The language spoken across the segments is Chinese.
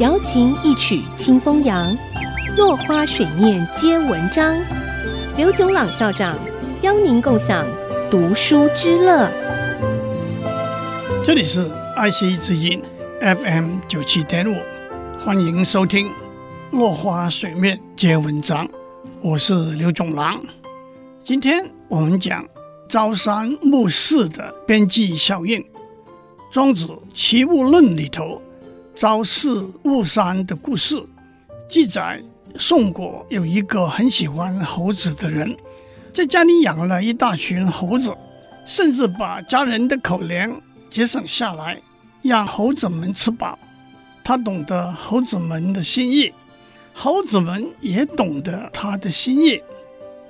瑶琴一曲清风扬，落花水面皆文章。刘炯朗校长邀您共享读书之乐。这里是爱惜之音 FM 九七点五，欢迎收听《落花水面皆文章》，我是刘炯朗。今天我们讲朝三暮四的边际效应。庄子《齐物论》里头。朝四暮三的故事记载，宋国有一个很喜欢猴子的人，在家里养了一大群猴子，甚至把家人的口粮节省下来，让猴子们吃饱。他懂得猴子们的心意，猴子们也懂得他的心意。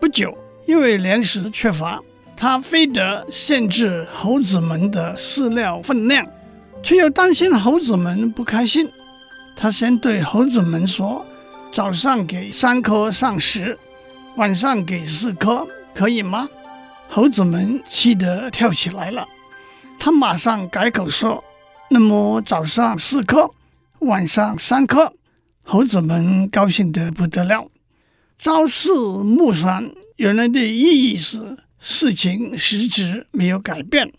不久，因为粮食缺乏，他非得限制猴子们的饲料分量。却又担心猴子们不开心，他先对猴子们说：“早上给三颗上食，晚上给四颗，可以吗？”猴子们气得跳起来了。他马上改口说：“那么早上四颗，晚上三颗。”猴子们高兴得不得了。朝四暮三，原来的意义是事情实质没有改变。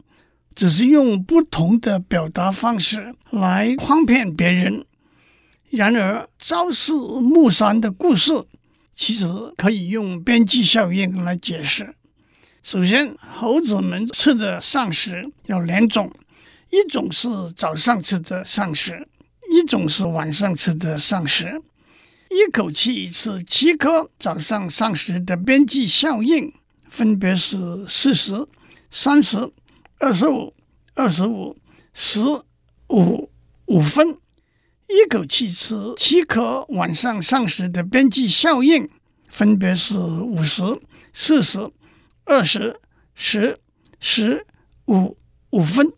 只是用不同的表达方式来诓骗别人。然而，朝四暮三的故事其实可以用边际效应来解释。首先，猴子们吃的膳食有两种，一种是早上吃的膳食，一种是晚上吃的膳食。一口气吃七颗早上膳食的边际效应，分别是四十、三十。二十五、二十五、十五、五分，一口气吃七颗晚上膳食的边际效应，分别是五十、四十、二十、十、十五、五分。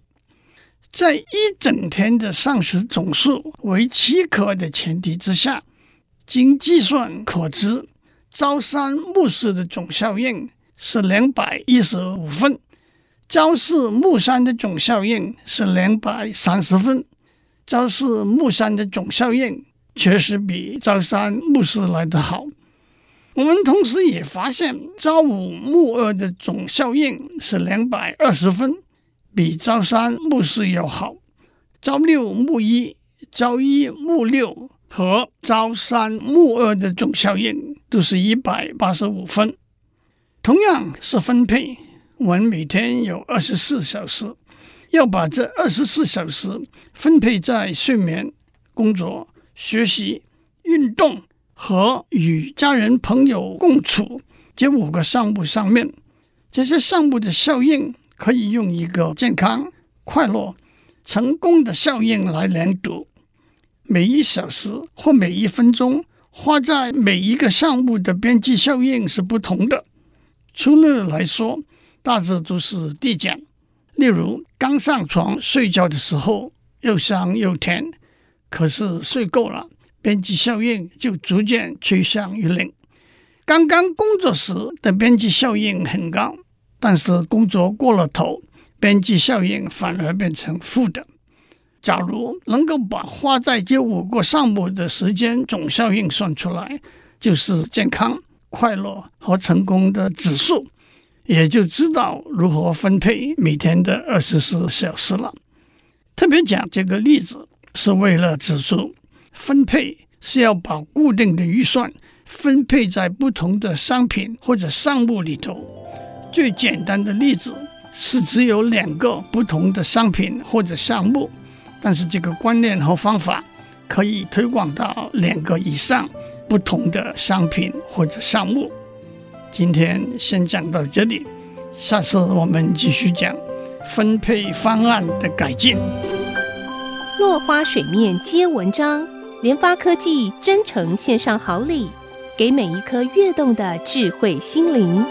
在一整天的膳食总数为七颗的前提之下，经计算可知，朝三暮四的总效应是两百一十五分。朝四暮三的总效应是两百三十分，朝四暮三的总效应确实比朝三暮四来得好。我们同时也发现，朝五暮二的总效应是两百二十分，比朝三暮四要好。朝六暮一、朝一暮六和朝三暮二的总效应都是一百八十五分。同样是分配。我们每天有二十四小时，要把这二十四小时分配在睡眠、工作、学习、运动和与家人朋友共处这五个项目上面。这些项目的效应可以用一个健康、快乐、成功的效应来量度。每一小时或每一分钟花在每一个项目的边际效应是不同的。粗略来说，大致都是递减，例如刚上床睡觉的时候又香又甜，可是睡够了，边际效应就逐渐趋向于零。刚刚工作时的边际效应很高，但是工作过了头，边际效应反而变成负的。假如能够把花在这五个项目的时间总效应算出来，就是健康、快乐和成功的指数。也就知道如何分配每天的二十四小时了。特别讲这个例子，是为了指出分配是要把固定的预算分配在不同的商品或者项目里头。最简单的例子是只有两个不同的商品或者项目，但是这个观念和方法可以推广到两个以上不同的商品或者项目。今天先讲到这里，下次我们继续讲分配方案的改进。落花水面皆文章，联发科技真诚献上好礼，给每一颗跃动的智慧心灵。